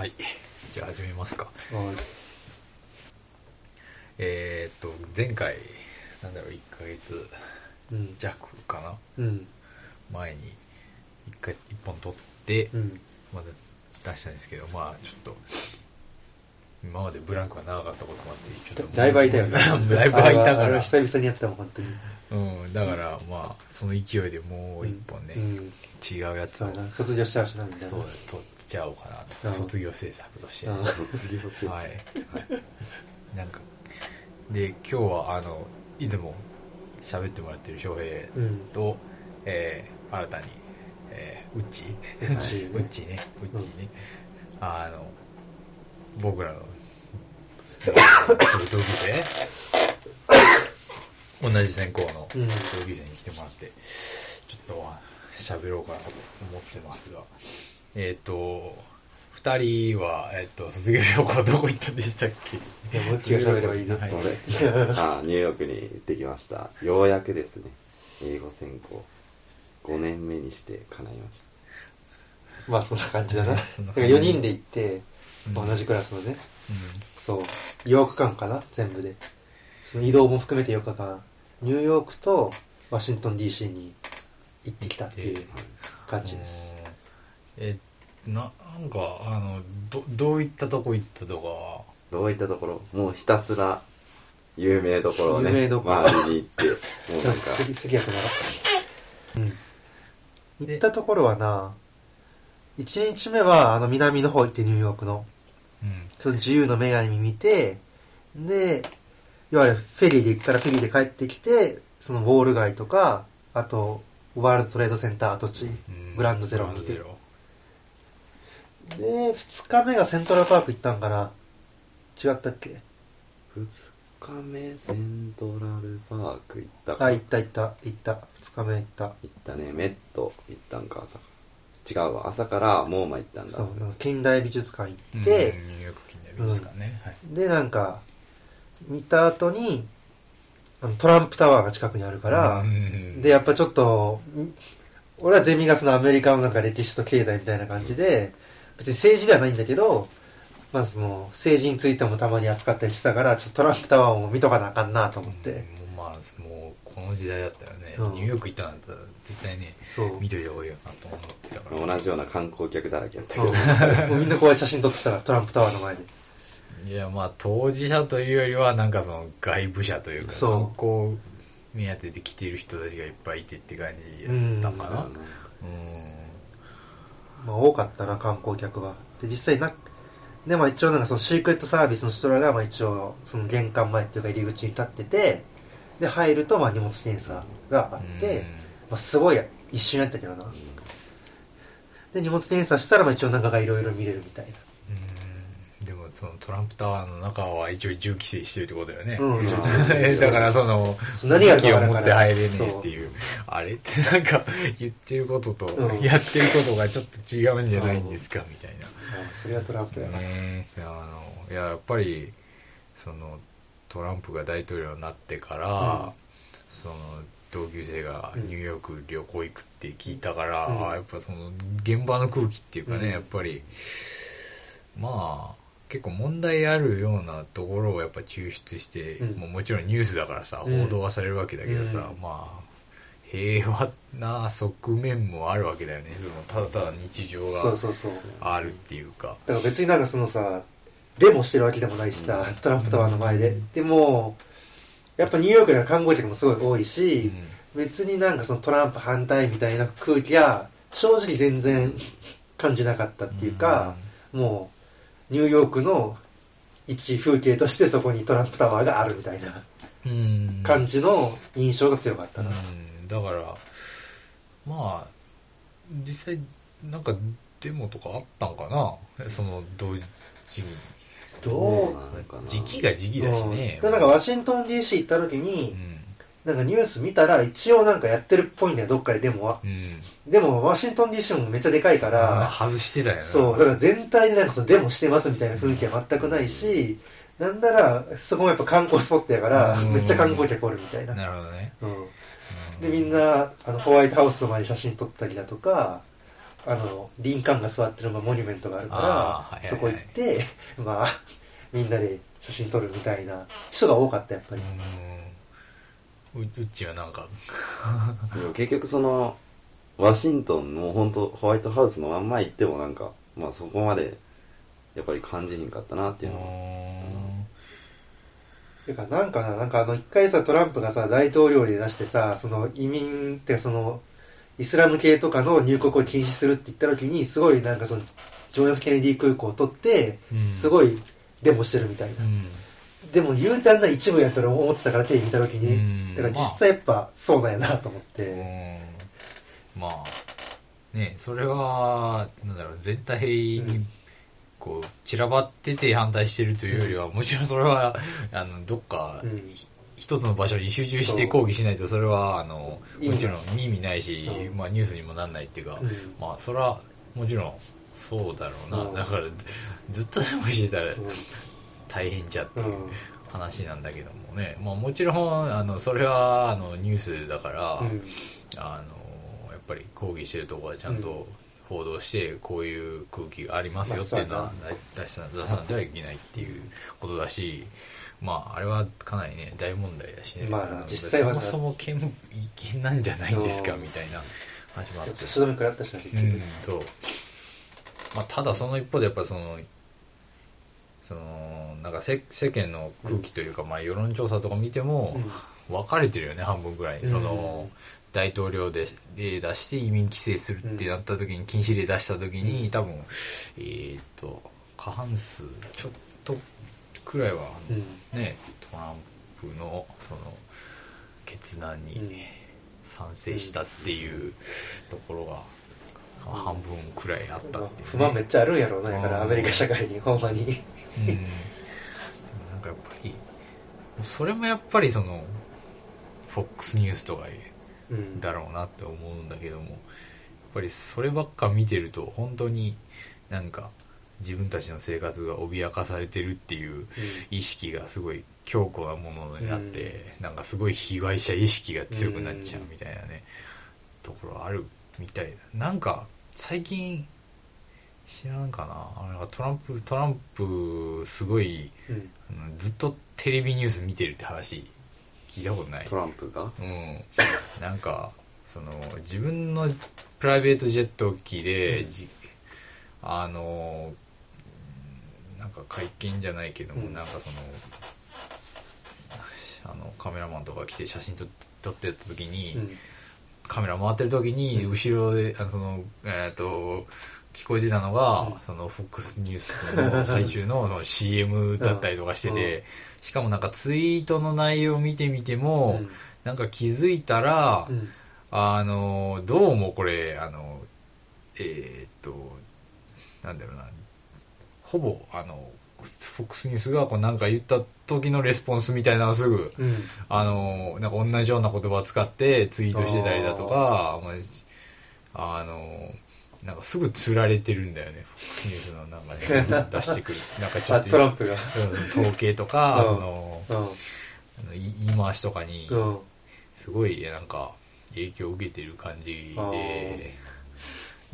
はい。じゃあ始めますか。はいえー、っと、前回、なんだろう、1ヶ月うん。弱かな？うん。前に1回、一本撮って、うん。まだ出したんですけど、まあちょっと、今までブランクが長かったこともあって、ちょっと。だいぶ空いたよね。だいぶ空いたから。久々にやったもん、本当に。うん、だから、まあ、その勢いでもう一本ね、うん。違うやつを、そう。卒業しちゃうしな、みたいな。そう、撮っちゃおうかなと。うん。卒業制作として。うん。卒業制はい。なんか、で、今日は、あの、いつも喋ってもらってる翔平うん。と、えー、新たに、えー、うっちうっちーね。うっちーね、うっちーね、あの、僕らの、同級生。同じ専攻のうん。同級生に来てもらって、ちょっと喋ろうかなと思ってますが、えっ、と、二人は、えっ、と、卒業旅行どこ行ったんでしたっけ？いやもう一回喋ればいいねはい。あれあニューヨークに行ってきました。ようやくですね、英語専攻、5年目にして叶いました。まあ、そんな感じだな。なから感じ。4人で行って、うん。同じクラスのね、うん。そう、8日間かな、全部で。その移動も含めて8日間、ニューヨークとワシントン DC に行ってきたっていう感じです。うんえ、な、なんか、あの、ど、どういったとこ行ったとかは、どういったところ？もうひたすら有名どころをね、有名どころ周りに行って、もうなんか、次、次やくなら。うん。行ったところはな、1日目はあの南の方行ってニューヨークの、うん。その自由の女神見て、で、いわゆるフェリーで行くからフェリーで帰ってきて、そのウォール街とか、あと、ワールドトレードセンター跡地、うんグランドゼロを見て。グランドゼロで、2日目がセントラルパーク行ったんかな違ったっけ？2日目セントラルパーク行ったかあ、行った行った、行った。2日目行った。行ったね、メット行ったんか、朝から。違うわ、朝からモーマ行ったんだ。そう、近代美術館行うんって、ニューヨーク近代美術館ね。はい。で、なんか、見た後に、あのトランプタワーが近くにあるから、うんで、やっぱちょっと、ん俺はゼミがそのアメリカのなんか歴史と経済みたいな感じで、別に政治ではないんだけど、まあその、政治についてもたまに扱ったりしてたから、ちょっとトランプタワーも見とかなあかんなと思って。うんもうまあ、もう、この時代だったらね、うんニューヨーク行ったなんて絶対ね、そう。見といた方がいいよなと思ってたから。同じような観光客だらけやったそうけど。もうみんなこういう写真撮ってたから、トランプタワーの前で。いや、まあ、当事者というよりは、なんかその、外部者というか、そう観光目当てで来てる人たちがいっぱいいてって感じだったかな。うん。まあ多かったな、観光客が。で、実際な、で、まあ一応なんかそのシークレットサービスの人らが、まあ一応、その玄関前っていうか入り口に立ってて、で、入ると、まあ荷物検査があって、まあすごい一瞬やったけどな。で、荷物検査したら、まあ一応中がいろいろ見れるみたいな。そのトランプタワーの中は一応銃規制してるってことだよね。うん だからその、何が武器を持って入れねえっていう。あれ？ってなんか、言ってることとうん、やってることがちょっと違うんじゃないんですか、みたいな。まあそれはトランプやな。ねえ、あの、いや、やっぱり、その、トランプが大統領になってから、うんその、同級生がニューヨーク旅行行くって聞いたから、うんあやっぱその、現場の空気っていうかね、うんやっぱり、まあ、結構問題あるようなところをやっぱ抽出して、うんもうもちろんニュースだからさ、うん報道はされるわけだけどさ、うんまあ、平和な側面もあるわけだよね。そのただただ日常が。あるっていうか。だから別になんかそのさ、デモしてるわけでもないしさ、うんトランプタワーの前で。でも、やっぱニューヨークには観光客もすごい多いし、別になんかそのトランプ反対みたいな空気は正直全然感じなかったっていうか、もうニューヨークの一風景としてそこにトランプタワーがあるみたいなうん感じの印象が強かったな。うん、だから、まあ、実際、なんかデモとかあったんかな？その同時に。どう時期が時期だしね。うんでなんかワシントン DC 行った時に、うん。なんかニュース見たら一応なんかやってるっぽいんだよ、どっかでデモは。うん。でもワシントン DC もめっちゃでかいかあら、外してたよね。そう、だから全体でなんかそのデモしてますみたいな雰囲気は全くないし、なんなら、そこもやっぱ観光スポットやから、うんめっちゃ観光客おるみたいな。なるほどね。うんうんで、みん、な、あの、ホワイトハウスの前に写真撮ったりだとか、あの、リンカーンが座ってるモニュメントがあるから、あーはいはいはいそこ行って、まあ、みんなで写真撮るみたいな人が多かった、やっぱり。うん。ううっちはなんか、でも結局その、ワシントンの本当ホワイトハウスのまんま行ってもなんか、まあそこまで、やっぱり感じひんかったなっていうのは。てか、なんかな、なんかあの、一回さ、トランプがさ、大統領で出してさ、その移民ってその、イスラム系とかの入国を禁止するって言った時に、すごいなんかその、ジョン・ F・ ケネディ空港を取ってうん、すごいデモしてるみたいな。うん。でも、言うてあんな一部やったら思ってたから、テレビ見た時うに。ん。だから実際やっぱ、そうなんやなと思って。うん。まあ、ね、それは、なんだろう、全体に、こう、散らばってて反対してるというよりは、もちろんそれは、あの、どっか、うん。一つの場所に集中して抗議しないと、それは、あの、もちろん意味ないしう、ん。まあニュースにもなんないっていうかうん、まあ、それは、もちろん、そうだろうう。なん。だから、ずっとでもしてたらうん大変じゃっていううん話なんだけどもね。まあもちろん、あの、それは、あの、ニュースだから、うんあの、やっぱり抗議してるところはちゃんと報道して、こういう空気がありますよっていうのはま出し出さなきゃいけないっていうことだし、まあ、あれはかなりね、大問題だしね。まあの実際はそもそも県、違憲なんじゃないんですか、うんみたいな話もあって。差し止め食らったしな、結局。うん、そう。まあ、ただその一方でやっぱその、その、なんか世世間の空気というか、まあ世論調査とか見ても、分かれてるよね、半分ぐらい。その、大統領で例出して移民規制するってなった時に、禁止令出した時に、うん。多分、えーっと、過半数、ちょっとくらいは、うん。ね、トランプの、その、決断うん。に賛成したっていうところが、半分くらいあったっね。不満めっちゃあるんやろうな、だかうんらアメリカ社会に、ほんまに。うん。なんかやっぱり、それもやっぱりその、FOX ニュースとかうんだろうなって思うんだけども、やっぱりそればっか見てると、本当になんか自分たちの生活が脅かされてるっていう意識がすごい強固なものになって、なんかすごい被害者意識が強くなっちゃうみたいなね、ところあるみたいな。なんか最近、知らんかな。あトランプ、トランプ、すごい、うん。うんずっとテレビニュース見てるって話、聞いたことない。トランプが？うん。なんか、その、自分のプライベートジェット機で、うん。じあの、なんか会見じゃないけども、うん。なんかその、あの、カメラマンとか来て写真撮撮ってた時に、うんカメラ回ってる時に、うん。後ろで、あの、その、えっ、と、聞こえてたのが、うん。その、FOX ニュースの最中のその CM だったりとかしてて、うん。しかもなんかツイートの内容を見てみても、うん。なんか気づいたら、うん。あの、どうもこれ、あの、えーっと、なんだろうな、ほぼ、あの、FOX ニュースがこうなんか言った時のレスポンスみたいなのをすぐ、うん。あの、なんか同じような言葉を使ってツイートしてたりだとか、まあ、あの、なんかすぐ釣られてるんだよね、FOX ニュースの中で出してくる。なんかちょあっと、トランプが。うん統計とか、うん。その、言い回しとかに、うん。すごいなんか影響を受けてる感じあで、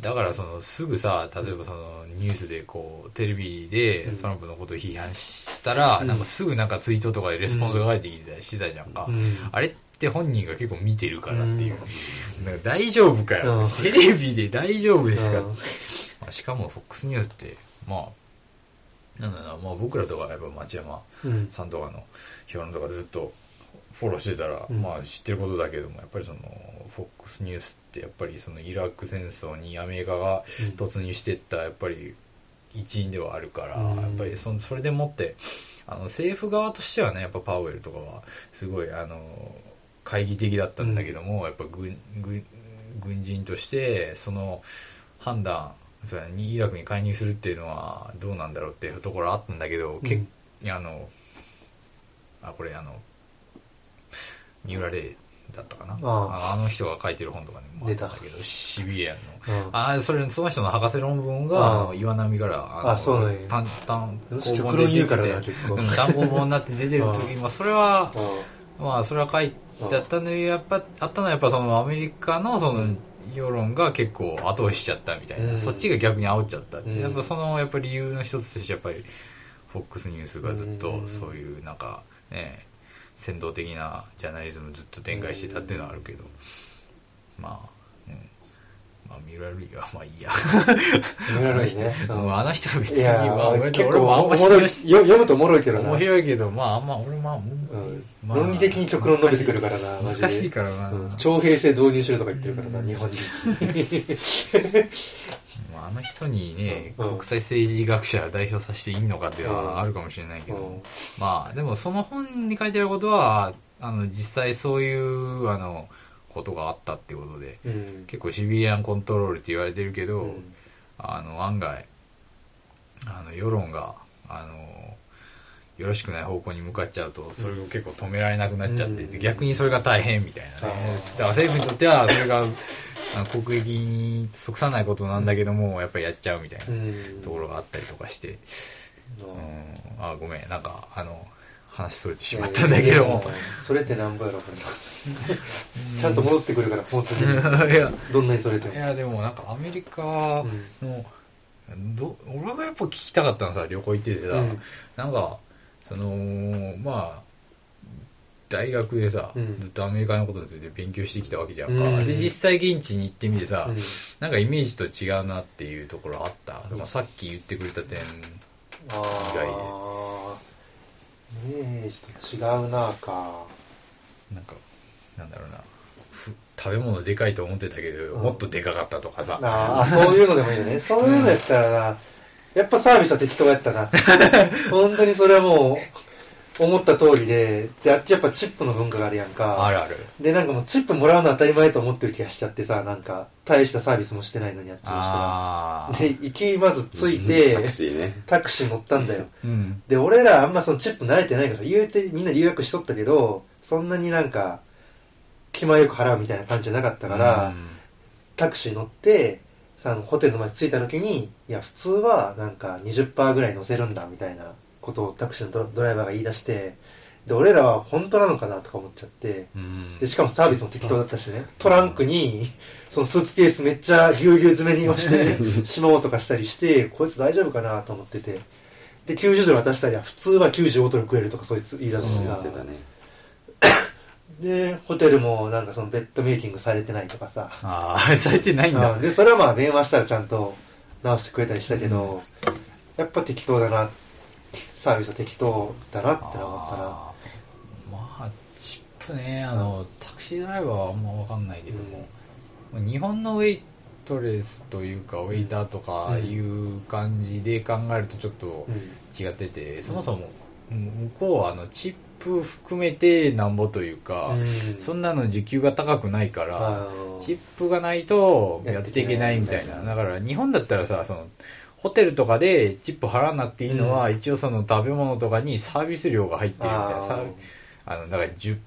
だからそのすぐさ、例えばそのニュースでこう、テレビでうん。トランプのことを批判したら、うん。なんかすぐなんかツイートとかでレスポンスが返ってきてたりしてたじゃんか。うん。あれって本人が結構見てるからっていう。うん。なんか大丈夫かよ、うん。テレビで大丈夫ですか、うん。まあしかも FOX ニュースって、まあ、なんだろうな、まあ僕らとかやっぱ町山うん。さんとかの評論とかずっとフォローしてたら、うん。まあ知ってることだけども、やっぱりその、FOX ニュースってやっぱりそのイラク戦争にアメリカがうん。突入していった、やっぱり一員ではあるから、うん。やっぱりそそれでもって、あの政府側としてはね、やっぱパウエルとかは、すごい、あの、懐疑的だったんだけども、やっぱ軍軍軍人として、その判断、そうだねイラクに介入するっていうのはどうなんだろうっていうところあったんだけど、結いやあの、あ、これあの、三浦玲だったかな。ああ。の人が書いてる本とかにもあったんだけど、シビリアンの。うん。あ、それ、その人の博士論文が、岩波から、のあそうなんや。単、単、私行極論言うからて単行本になって出てる 時に、まあ、それは、うまあ、それは書いてあったのに、やっぱ、あったのはやっぱそのアメリカのその世論が結構後押ししちゃったみたいな、うん。そっちが逆に煽っちゃったやっぱそのやっぱ理由の一つとしてやっぱり FOX ニュースがずっとうん。そういうなんかね先導的なジャーナリズムずっと展開してたっていうのはあるけど、まあ、うん、まあ、三浦瑠麗はまあいいや。三浦瑠麗ね あの人別に、まあ、結俺もあんま構おもろい、よ信用し読むとおもろいけどな。面白いけど、まああんま俺まあ、うんまあ論理的に極論述べてくるからな、マジで。難しいからな。うん徴兵制導入しろとか言ってるからな、うん日本に。まあ、あの人にね、うん。国際政治学者代表させていいのかっていうのはあるかもしれないけど、うん。まあ、でもその本に書いてあることは、あの、実際そういう、あの、ことがあったってことで、うん。結構シビリアンコントロールって言われてるけど、うん。あの、案外、あの、世論が、あの、よろしくない方向に向かっちゃうと、それを結構止められなくなっちゃって逆にそれが大変みたいなね。だから政府にとっては、それが、国益に即さないことなんだけども、やっぱりやっちゃうみたいなうん。ところがあったりとかして、うん、あ、ごめん、なんか、あの、話それてしまったんだけども。それってなんぼやろ、これ。ちゃんと戻ってくるから、本筋に。いや、どんなにそれても。いや、でもなんかアメリカの、ど俺がやっぱ聞きたかったのさ、旅行行っててさ、うん。なんか、その、まあ、大学でさ、うんずっとアメリカのことについて勉強してきたわけじゃんか。うんで、実際現地に行ってみてさ、うんなんかイメージと違うなっていうところあった？でもさっき言ってくれた点、あー、イメージと違うなか。なんか、なんだろうな、ふ食べ物でかいと思ってたけど、うんもっとでかかったとかさ。あーそういうのでもいいよね。そういうのやったらな、やっぱサービスは適当やったな。本当にそれはもう、思った通りで、で、あっちやっぱチップの文化があるやんか。あるある。で、なんかもうチップもらうの当たり前と思ってる気がしちゃってさ、なんか、大したサービスもしてないのにあっちの人は。あー。で、行きまず着いて、タクシーね。タクシー乗ったんだよ。うん。で、俺らあんまそのチップ慣れてないからさ、言うてみんな留学しとったけど、そんなになんか、気前よく払うみたいな感じじゃなかったから、うんタクシー乗って、さ、ホテルの前着いた時に、いや、普通はなんか20%ぐらい乗せるんだみたいなことをタクシーのドドライバーが言い出して、で、俺らは本当なのかなとか思っちゃって、うん。で、しかもサービスも適当だったしね、トランクに、そのスーツケースめっちゃぎゅうぎゅう詰めに押して、しまおうとかしたりして、こいつ大丈夫かなと思ってて、で、90ドル渡したりは、普通は95ドル食えるとかそいつ言い出してさ言って、たね。で、ホテルもなんかそのベッドメイキングされてないとかさ、ああ、されてないんだ。うん。で、それはまあ電話したらちゃんと直してくれたりしたけど、やっぱ適当だな、サービスは適当だなって思ったな。あーまあ、チップね、あの、タクシードライバーはあんまわかんないけども、日本のウェイトレスというか、ウェイターとかいう感じで考えるとちょっとうん違ってて、そもそも、向こうはあの、チップ含めてなんぼというか、うんそんなの時給が高くないから、チップがないとやっていけないみたいな。だから日本だったらさ、その、ホテルとかでチップ払わなくていいのは、うん一応その食べ物とかにサービス料が入ってるみたいな。ああの、だから10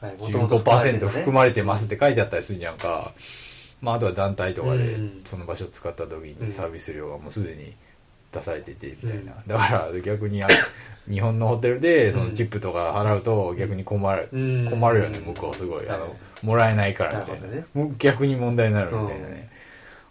はい元々15%含まれてますっねて書いてあったりするじゃんか。まあ、あとは団体とかでうんその場所を使った時うんにサービス料がもうすでに出されててみたいな。うんだから逆にあ日本のホテルでそのチップとか払うと逆に困る、うん困るよね、向こうすごい。あはいの、もらえないからみたいな。逆に問題になるみたいなね。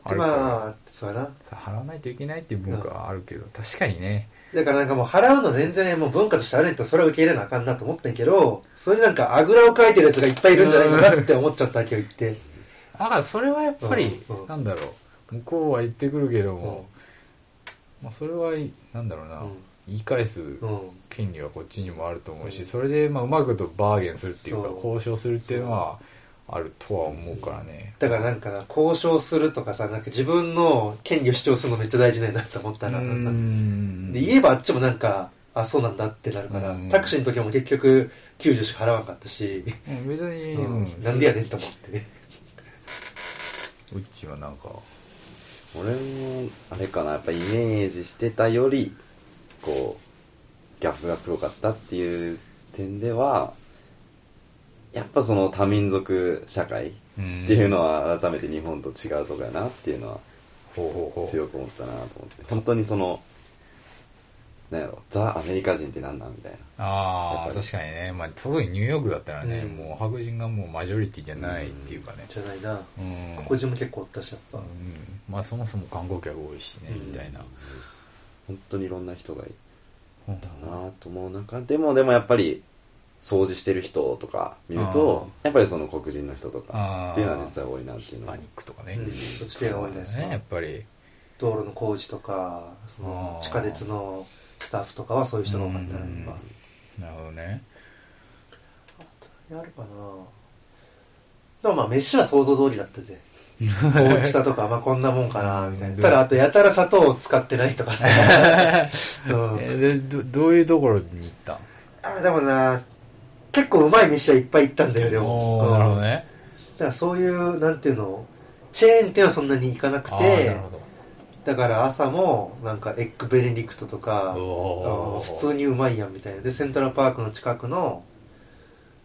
あでるからまあ、そうやな。さ払わないといけないっていう文化はあるけど、確かにね。だからなんかもう払うの全然もう文化としてあるんやったらそれは受け入れなあかんなと思ってんけど、それでなんかあぐらをかいてるやつがいっぱいいるんじゃないかなって思っちゃった今日言って。だからそれはやっぱりうんうん、なんだろう、向こうは言ってくるけどうん。も、まあそれは、なんだろうな。うん、言い返すうん。権利はこっちにもあると思うし、うん。それでまあうまいことバーゲンするっていうか、交渉するっていうのはあるとは思うからね。だからなんかな、交渉するとかさ、なんか自分の権利を主張するのめっちゃ大事だよなって思ったな。うーんで、言えばあっちもなんか、あ、そうなんだってなるからうん、タクシーの時も結局90しか払わなかったし、うん別に、うんうんなんでやねんと思って。うちはなんか、俺も、あれかな、やっぱイメージしてたより、こう、ギャップがすごかったっていう点では、やっぱその多民族社会っていうのは改めて日本と違うとこやなっていうのはほうほうほう。強く思ったなと思って。本当にその、なんやろ、ザ・アメリカ人ってなんなんみたいな。ああ、確かにね。まあ、特にニューヨークだったらね、うんもう白人がもうマジョリティじゃないっていうかね。じゃないな。うん。黒人も結構おったし、やっぱ。うんまあ、そもそも観光客多いしね、うんみたいな。本当にいろんな人がいうんたなと思う中でも、でもやっぱり、掃除してる人とか見ると、やっぱりその黒人の人とかっていうのは実際多いなっていうのはヒスパニックとかね。うんそっち系が多いですね、やっぱり。道路の工事とか、その地下鉄のスタッフとかはそういう人が多かったな、やっうんぱ。なるほどね。やるかなでもまあ飯は想像通りだったぜ。大きさとか、まあこんなもんかな、みたいうんな。ただあとやたら砂糖を使ってないとかさ。うんどどういうところに行った？んあでもな、結構うまい飯はいっぱい行ったんだよ、でも。なるほどね。だからそういう、なんていうの、チェーン店はそんなに行かなくてるほ、ど。だから朝も、なんかエッグベネディクトとか、普通にうまいやんみたいな。で、セントラルパークの近くの、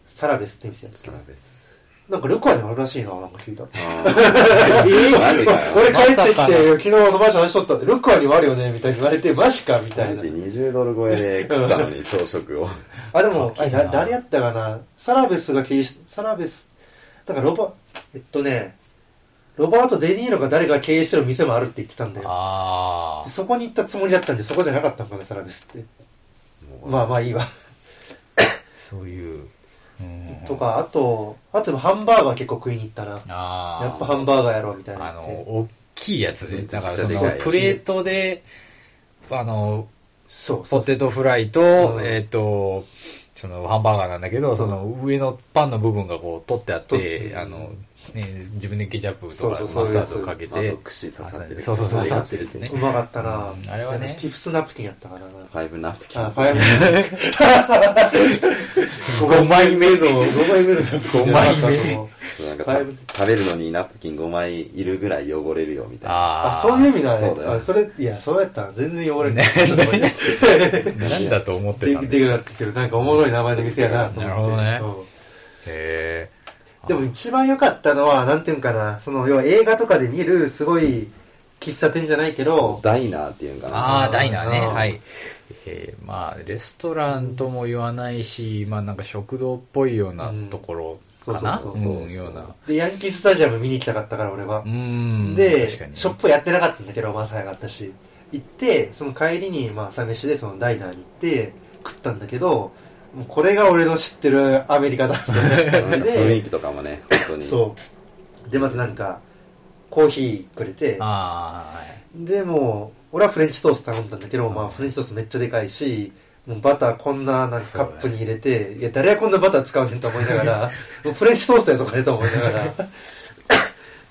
サラベスって店やったサラベス。なんかルクアにもあるらしいな、なんか聞いた。俺帰ってきて、昨日友達と話しとったんで、ルクアにもあるよね、みたいに言われて、マジかみたいなマジ。20ドル超えで食ったのに、朝食を。あ、でも、あれ誰やったかな？サラベスが経営し、サラベス、だからロバ、えっとね、ロバート・デ・ニーロが誰が経営してる店もあるって言ってたんだよ。あでそこに行ったつもりだったんで、そこじゃなかったのかな、サラベスって。まあまあいいわ。あ、そういう。うんと。か、あと、あとハンバーガー結構食いに行ったな。ああ。やっぱハンバーガーやろうみたいなあの。大きいやつで、だからそのプレートで、あの、そうポテトフライと、うんえっ、と、そのハンバーガーなんだけど、その上のパンの部分がこう取ってあっ取て、ってあの、ね、自分でケチャップとかマスタードかけて串刺さってるそうそうそう、刺さってるってね。うまかったな、うんあれはねピフスナプキンやったからな。ファイブナプキン。あ、ファイブ。5枚目の、5枚目の5枚目そうなんかファイブ食べるのにナプキン5枚いるぐらい汚れるよみたいな。ああ、そういう意味だね。そうだよあそれ、いや、そうやったら全然汚れねない。なんだと思ってたんでだでくなってきてる。なんかおもろい名前の店やな。なるほどねうんへでも一番良かったのは、なんていうんかな、その、要は映画とかで見る、すごい、喫茶店じゃないけど、ダイナーっていうんかな。ああ、ダイナーね。うんはい。えーまあ、レストランとも言わないし、まあなんか食堂っぽいようなところかな。うんそうそうそううんような。で、ヤンキースタジアム見に行きたかったから、俺はう。ん。で。ショップやってなかったんだけど、まあ早かったし。行って、その帰りに、まあ朝飯でそのダイナーに行って、食ったんだけど、もうこれが俺の知ってるアメリカだみたいな感じなんか雰囲気で、とかもね、本当に。そう。で、まずなんか、コーヒーくれて、ああ、はい。でもう、俺はフレンチトースト頼んだんだけど、まあフレンチトーストめっちゃでかいし、もうバターこんななんかカップに入れて、いや、誰がこんなバター使うねんと思いながら、もうフレンチトーストやぞ、これと思いながら。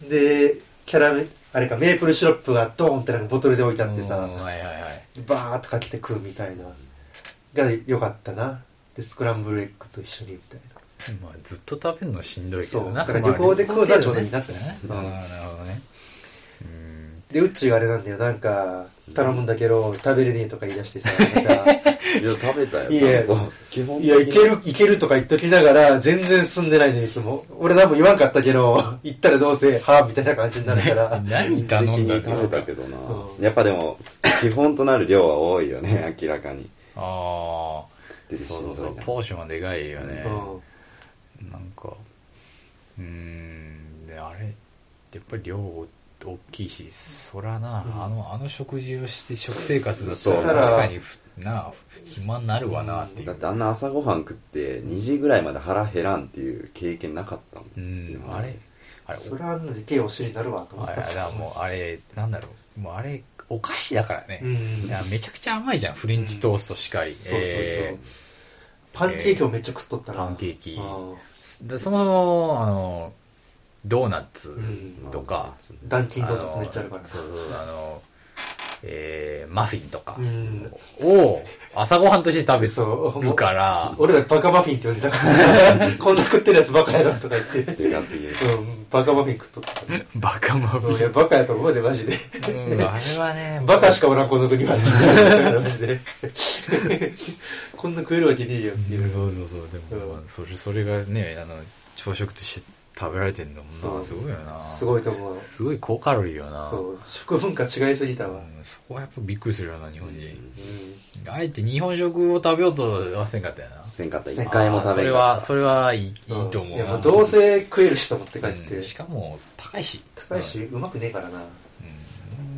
で、キャラメ、あれか、メープルシロップがドーンってなんかボトルで置いてあってさ、うんはいはいはい。バーっとかけて食うみたいな。が良かったな。で、スクランブルエッグと一緒にみたいな。まあ、ずっと食べるのしんどいけどな。そうだから旅行で食うのはちょうどいいなってね。ねああ、なるほどね。うん。で、ウッチーがあれなんだよ、なんか、頼むんだけど、食べれねえとか言い出してさ、なんか、いや、食べたよ。いや基本いや、いける、いけるとか言っときながら、全然進んでないね、いつも。俺多分言わんかったけど、行ったらどうせ、はぁ、みたいな感じになるから。何頼んだんですたけどなう。んやっぱでも、基本となる量は多いよね、明らかに。ああ、でそうそうそう。ポーションはでかいよね。うん。なんか、うーん、で、あれ、やっぱり量大きいし、そらな、うん。あの、あの食事をして食生活だったそう。ら確かにふ、な、暇になるわなっていう。だってあんな朝ごはん食って2時ぐらいまで腹減らんっていう経験なかったもん。うん、あれ、あれ、それはあんなでけえお尻になるわ、と思った。あれ、もう、あれ、なんだろう、もうあれ、お菓子だからね。うん。いやめちゃくちゃ甘いじゃん、フレンチトーストしかり。そうそうそう。え。パンケーキをめっちゃ食っとったな。パンケーキ。そのまま、あの、ドーナツうん。とか、ダンキンドーナツめっちゃあるから。のそうそう、あの、えー、マフィンとかうんを朝ごはんとして食べそうるから、俺らバカマフィンって言われたから、こんな食ってるやつバカやろとか言って。でかすぎる。うん、バカマフィン食っとった。バカマフうんいや、ィン。バカやと思うで、マジで。うん、あれはね、バカしかおらん、この国は。マジで。こんな食えるわけねえよっていう。そうそうそう、でも、それそれがね、あの、朝食として食べられてんのそうもな、すごいよな。すごいと思う。すごい高カロリーよな。そう、食文化違いすぎたわ。うんそこはやっぱびっくりするよな、日本人。うん。あえて日本食を食べようとはせんかったよな。せんかった。一回も食べそれは、それはいいいいと思うな。いやもうどうせ食えるしと思って帰って。うんしかも、高いし。高いし、うまくねえからな。うん。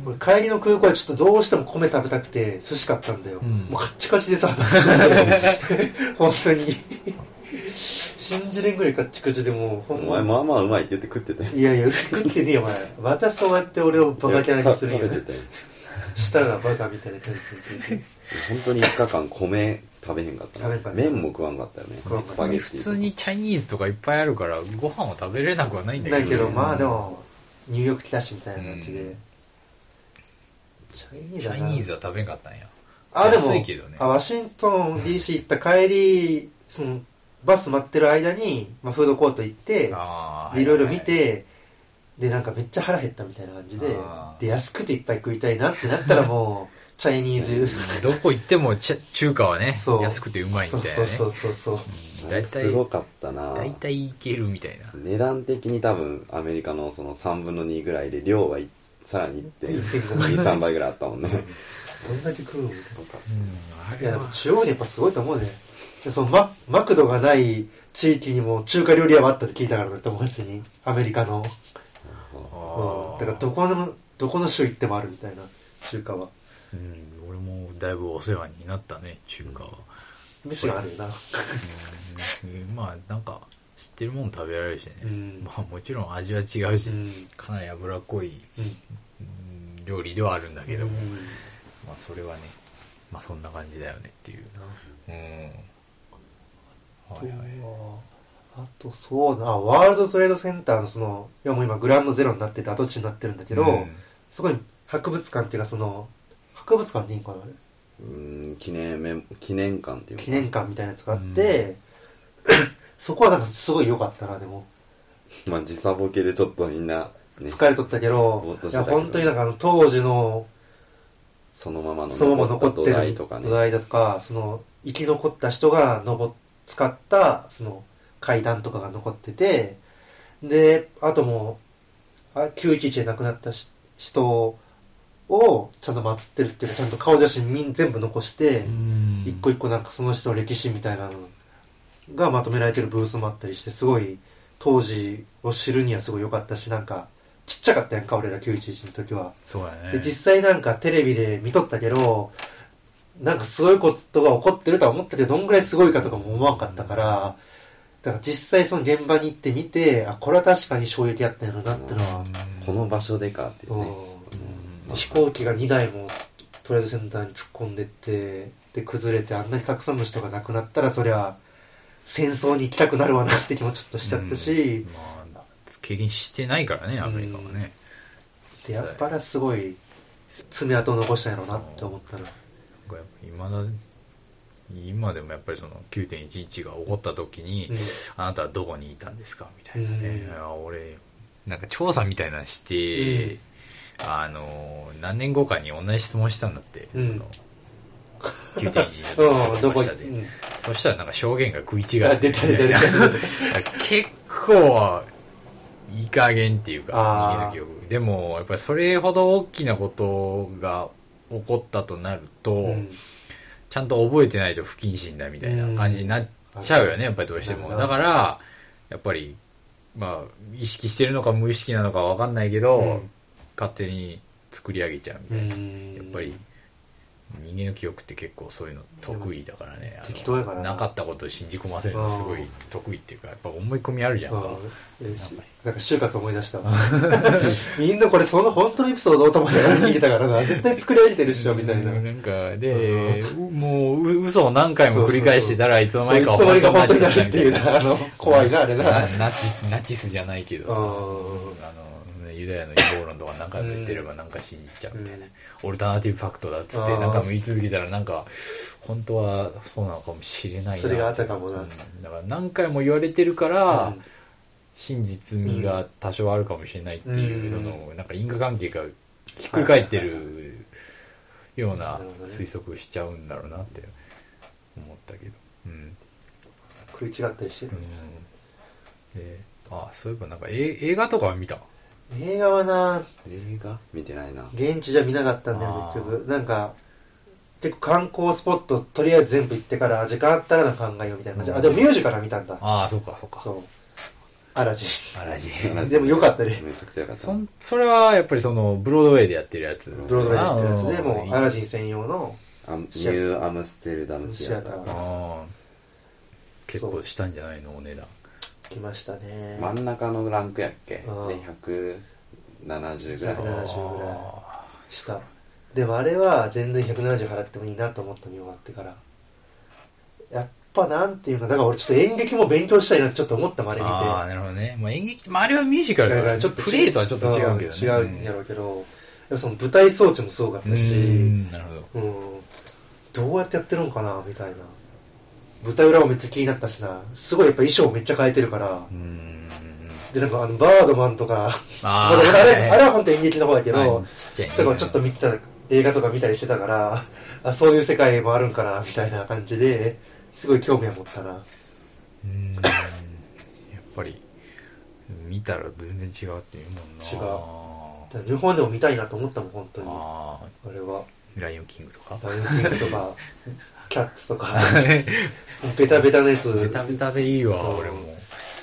俺帰りの空港でちょっとどうしても米食べたくて寿司買ったんだよ。うんもうカッチカチでさ、本当に。信じれんぐらいカッチカチでもう、ほんお前まあまあうまいって言って食ってたよ。いやいや、食ってねえよ、お前。またそうやって俺をバカキャラにするんよ、ね食べて。たよ。舌がバカみたいな感じについて。本当に5日間米食べへんかったか麺も食わんかったよね。普通にチャイニーズとかいっぱいあるから、ご飯を食べれなくはないんだけど。ないけど、まあでも、ニューヨーク来たしみたいな感じで。うんチャイニーチズだなャイニーズは食べんかったんや。あ、でも安いけどね、あワシントン DC 行った帰り、その、バス待ってる間に、まあ、フードコート行って、あーでいろいろ見て、で、なんかめっちゃ腹減ったみたいな感じであ、ーで、安くていっぱい食いたいなってなったらもう、チャイニーズ。どこ行ってもちゃ中華はね、そう安くてうまいみたいなね。そうそうそうそう。うん大体、すごかったな大体いけるみたいな。値段的に多分アメリカのその3分の2ぐらいで量はいさらに1.2、1.5 3倍ぐらいあったもんね。どんだけ食うのみたいとかうん、あな。いや、でもは中央にやっぱすごいと思うね。でそのママクドがない地域にも中華料理屋はあったって聞いたからね、友達に。アメリカの。うん。だからどこの、どこの州行ってもあるみたいな、中華は。うん、俺もだいぶお世話になったね、中華は。飯があるよな。うん、まあ、なんか、知ってるもの食べられるしね。うんまあ、もちろん味は違うし、うんかなり脂っこい、料理ではあるんだけども、うんまあ、それはね、まあ、そんな感じだよねっていう。うん。はいはい。あと、そうだな、ワールドトレードセンターのその、いやもう今グラウンドゼロになってて跡地になってるんだけど、うんそこに博物館っていうかその、博物館でいいんかなうん記念記念館っていうか記念館みたいなやつがあって、そこはなんかすごい良かったな、でも。まあ時差ボケでちょっとみんな、ね、疲れとったけぼどーっ、といや、本当になんかあの当時の、そのままの土台るとかね土。台だとか、その、生き残った人が登っ使った、その、階段とかが残ってて、で、あともう、あ911で亡くなったし人をちゃんと祀ってるっていうか、ちゃんと顔写真みん全部残して、うん一個一個なんかその人の歴史みたいなのがまとめられてるブースもあったりして、すごい当時を知るにはすごい良かったし、なんかちっちゃかったやんか、俺ら911の時は。そうだね。で、実際なんかテレビで見とったけど、なんかすごいことが起こってるとは思ったけど、どんぐらいすごいかとかも思わんかったから、だから実際その現場に行ってみて、あ、これは確かに衝撃あったんやろなってのは、この場所でかっていうね。うん飛行機が2台もトレードセンターに突っ込んでって、で、崩れてあんなにたくさんの人が亡くなったら、そりゃ、戦争に行きたくなるわなって気もちょっとしちゃったし、うんまあ、経験してないからね、アメリカはね。で、やっぱりすごい爪痕を残したんやろうなって思ったら。今だ今でもやっぱりその9.11が起こった時に、うん。あなたはどこにいたんですか？みたいなね。うん。俺、なんか調査みたいなのして、あの、何年後かに同じ質問したんだって、うん。その、9.11の下で。うん。そしたらなんか証言が食い違う。あ出た出た出た。結構、いい加減っていうか、あー。人間の記憶。でも、やっぱりそれほど大きなことが起こったとなると、うん。ちゃんと覚えてないと不謹慎だみたいな感じになっちゃうよね、やっぱりどうしても。だから、やっぱり、まあ、意識してるのか無意識なのかわかんないけど、うん。勝手に作り上げちゃうみたいな。うん。やっぱり、人間の記憶って結構そういうの得意だからね。適当やからななかったことを信じ込ませるのすごい得意っていうか、やっぱ思い込みあるじゃんか。うんえなんか就活思い出したわ。みんなこれその本当のエピソードをと思って聞いてたからな。絶対作り上げてるっしょ、みたいな。なんか、で、もう、う嘘を何回も繰り返してたらいつの間にか本当になるっていうな、あの、怖いな、あれな。ナナチス、ナチスじゃないけどさ、うんあの、ユダヤの陰謀論とか何回も言ってればなんか信じちゃうみたいな。オルタナティブファクトだっつってうん何回も言い続けたらなんか、本当はそうなのかもしれないな。それがあったかもなうんだから何回も言われてるから、うん真実味が多少あるかもしれないっていう、うんその、なんか因果関係がひっくり返ってるような推測しちゃうんだろうなって思ったけど。うん。食い違ったりしてうん。であ、そういえばなんかえ映画とかは見た？映画はな、映画？見てないな。現地じゃ見なかったんだよ結局。なんか、結構観光スポット、とりあえず全部行ってから、時間あったらの考えようみたいな感じ。あ、でもミュージカルは見たんだ。ああ、そうか、そうか。そう。アラジアラジン。でもよかったね。めちゃくちゃよかった。そんそれはやっぱりその、ブロードウェイでやってるやつ。ブロードウェイでやってるやつで、あもうアラジン専用の、あニューアムステルダムシアター結構したんじゃないのお値段。来ましたね。真ん中のランクやっけ？で、うん170ぐらい。170ぐらいあした。でもあれは全然170払ってもいいなと思った見終わってから。やっぱなんていうか、だから俺ちょっと演劇も勉強したいなってちょっと思ったもんあれ見て。あー、なるほどね。まあ演劇って、まああれはミュージカルだから、ちょっとプレイとはちょっと違うけどね。ん違うんやろうけど、やっぱその舞台装置もすごかったし、んなるほど。うん、どうやってやってるのかなみたいな。舞台裏もめっちゃ気になったしな。すごいやっぱ衣装めっちゃ変えてるからう。ん。で、なんかあの、バードマンとか、あ あれ、あれは本当演劇の方だけはいど、ちっちゃいちょっと見てた、映画とか見たりしてたから、あ、そういう世界もあるんかな、みたいな感じで、すごい興味は持ったな。うん。やっぱり、見たら全然違うっていうもんな。違う日本でも見たいなと思ったもん、本当に。ああれは。あ、ライオンキングとか？ライオンキングとか、キャッツとか、ベタベタのやつ。ベタベタでいいわ、うん俺も。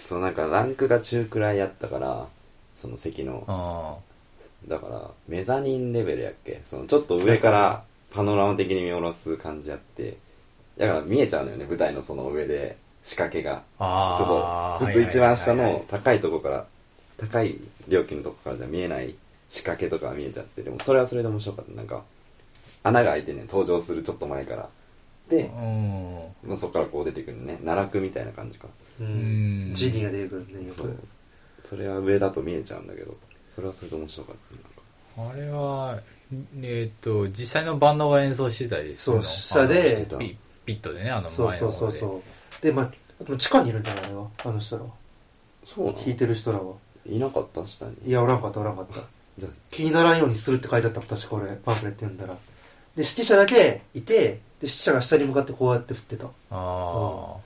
そう、なんかランクが中くらいやったから、その席の。あだから、メザニンレベルやっけ？そのちょっと上からパノラマ的に見下ろす感じやって、だから見えちゃうのよね、舞台のその上で仕掛けが。あ。ちょっ。と、普通一番下の高いとこから、高い料金のとこからじゃ見えない仕掛けとかが見えちゃって、でもそれはそれで面白かった。なんか、穴が開いてね、登場するちょっと前から。で、うん。まあそこからこう出てくるね、奈落みたいな感じか。ううんん。ジニーが出てくるね、よそうく。。それは上だと見えちゃうんだけど、それはそれで面白かった。あれは、えっ、と、実際のバンドが演奏してたりするの？そう下でピピットでね、あのそう前の方で。そうそうそう。で、まあ、地下にいるんじゃないのあの人らは。そう弾いてる人らは。いなかった？下に。いや、おらんかった、おらんかった。じゃあ気にならんようにするって書いてあった確か俺、パンフレット読んだら。で、指揮者だけいて、で、指揮者が下に向かってこうやって振ってた。あ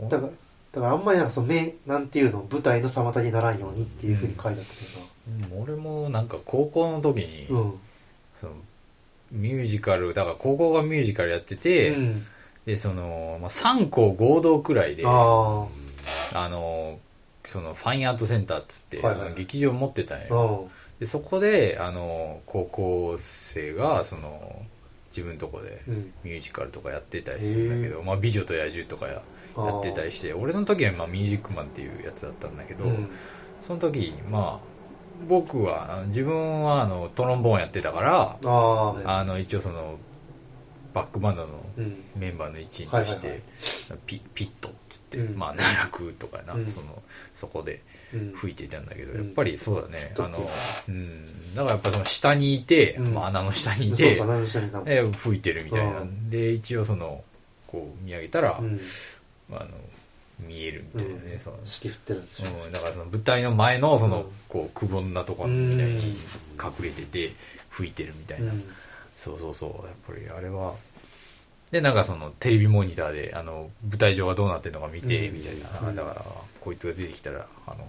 あ。だから、だからあんまりなんかその、目、なんていうの、舞台の妨げにならんようにっていうふうに書いてあったけうん俺もなんか高校の時に、どな。うん。そのミュージカル、だから高校がミュージカルやってて、うん。で、その、まあ、3校合同くらいで、ああの、そのファインアートセンターっつって、はいはいその劇場持ってたんあ。よ。うん。で、そこで、あの、高校生が、その、自分のとこでうんミュージカルとかやってたりするんだけど、へまあ、美女と野獣とかやってたりして、俺の時は、まあ、ミュージックマンっていうやつだったんだけど、うん。その時、まあ、僕は、自分は、あの、トロンボーンやってたから、ああ、はいあの、一応その、バックバンドのうん。メンバーの一員として、ピピットっうん。まあ、奈落とかな、うん。その、そこでうん。吹いていたんだけど、うん。やっぱりそうだね、うんあの、うん、だからやっぱその下にいて、うん。まあ、穴の下にいて、そうそう何してるんだもんで吹いてるみたいな、うん。で、一応その、こう見上げたら、うん。あの、見えるみたいなね、うん。その、式振ってるんでしょ。うん、だからその舞台の前の、その、うん。こう、くぼんだところみたいに隠れてて、吹いてるみたいな。うん。そうそうそう、やっぱりあれは。で、なんかその、テレビモニターで、あの、舞台上がどうなってるのか見て、うんみたいな。うんだから、こいつが出てきたら、あの、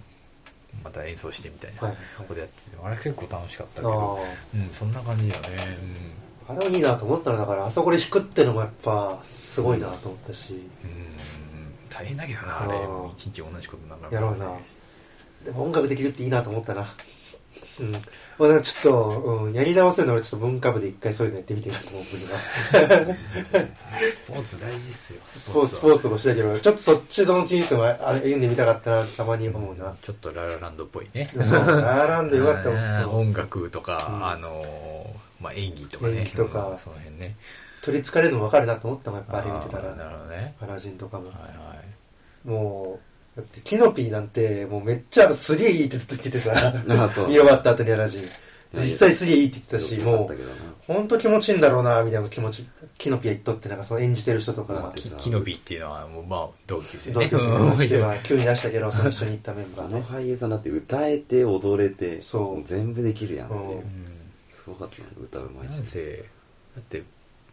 また演奏してみたいな、ここでやってて、あれ結構楽しかったけあど、あ。うん、そんな感じだよね。あれはいいなと思ったのだから、あそこで弾くってのもやっぱ、すごいなと思ったし、うん、うん、大変だけどな、あれ。一日同じことなんかやろうな。でも音楽できるっていいなと思ったな。うん。まあ、なんかちょっと、うん、やり直せるのはちょっと文化部で一回そういうのやってみてなと思う、僕は。スポーツ大事っすよ。スポーツ、スポーツもしたけど、ちょっとそっちの人生もあれ歩んでみたかったな、たまに思うな。ちょっとララランドっぽいね。そう、ラランドよかった。音楽とか、うんあのー、まあ、演技とかね。演技とかうんその辺ね。取り憑かれるの分かるなと思ったもん、やっぱあれ見てたあーなら。るほどね。アラジンとかもはい。はい。もう、だってキノピーなんて、もうめっちゃすげえいいってずっと言っててさ、あそう見終わった後にアラジン。実際すげえいいって言ってたし、もうたけどな、ほんと気持ちいいんだろうな、みたいな気持ち、キノピア言っとって、なんかその演じてる人とかが、キキノピっていうのは、もう、まあ、同級生同ね。級生の人うんが 急に出したけど、その一緒に行ったメンバあのーね。俳優さんだって歌えて踊れて、そうも全部できるやんっていううんすごかったな、歌うまいし。なんせ、だって、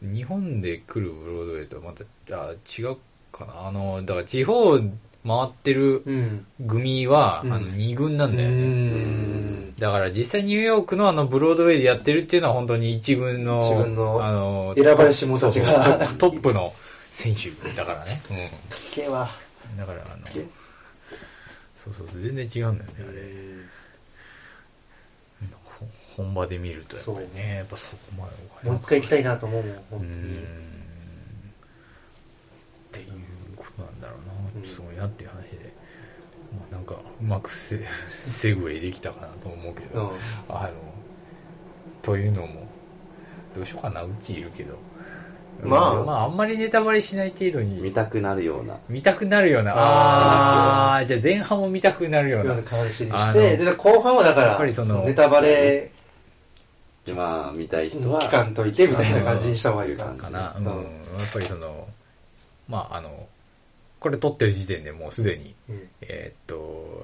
日本で来るブロードウェイとはまた、あ違うかな。あの、だから地方回ってるうん。組は、うんあの、二軍なんだようね。ん。だから実際ニューヨークのあのブロードウェイでやってるっていうのは本当に一軍の、のあの、選ばれし者たちがトップの選手だからね。うん。だからあの、そうそうそう、全然違うんだよね、あれ。ほ本場で見るとやっぱりね、やっぱそこまでもう一回行きたいなと思うもん、う本当に。っていうなんだろううんな、すごいなっていう話で、まあ、なんかうまくセ セグウェイできたかなと思うけど、うん。あのというのも、どうしようかな、うちいるけど、まあ。まあ、あんまりネタバレしない程度に見たくなるような。見たくなるような、ああー、じゃあ前半も見たくなるような。感じにして、で、後半はだから、やっぱりそのネタバレで、まあ、見たい人は。期間といてみたいな感じにした方がいいかかな、うん、うん。やっぱりその、まあ、あの、これ撮ってる時点でもうすでに、うんえーっと、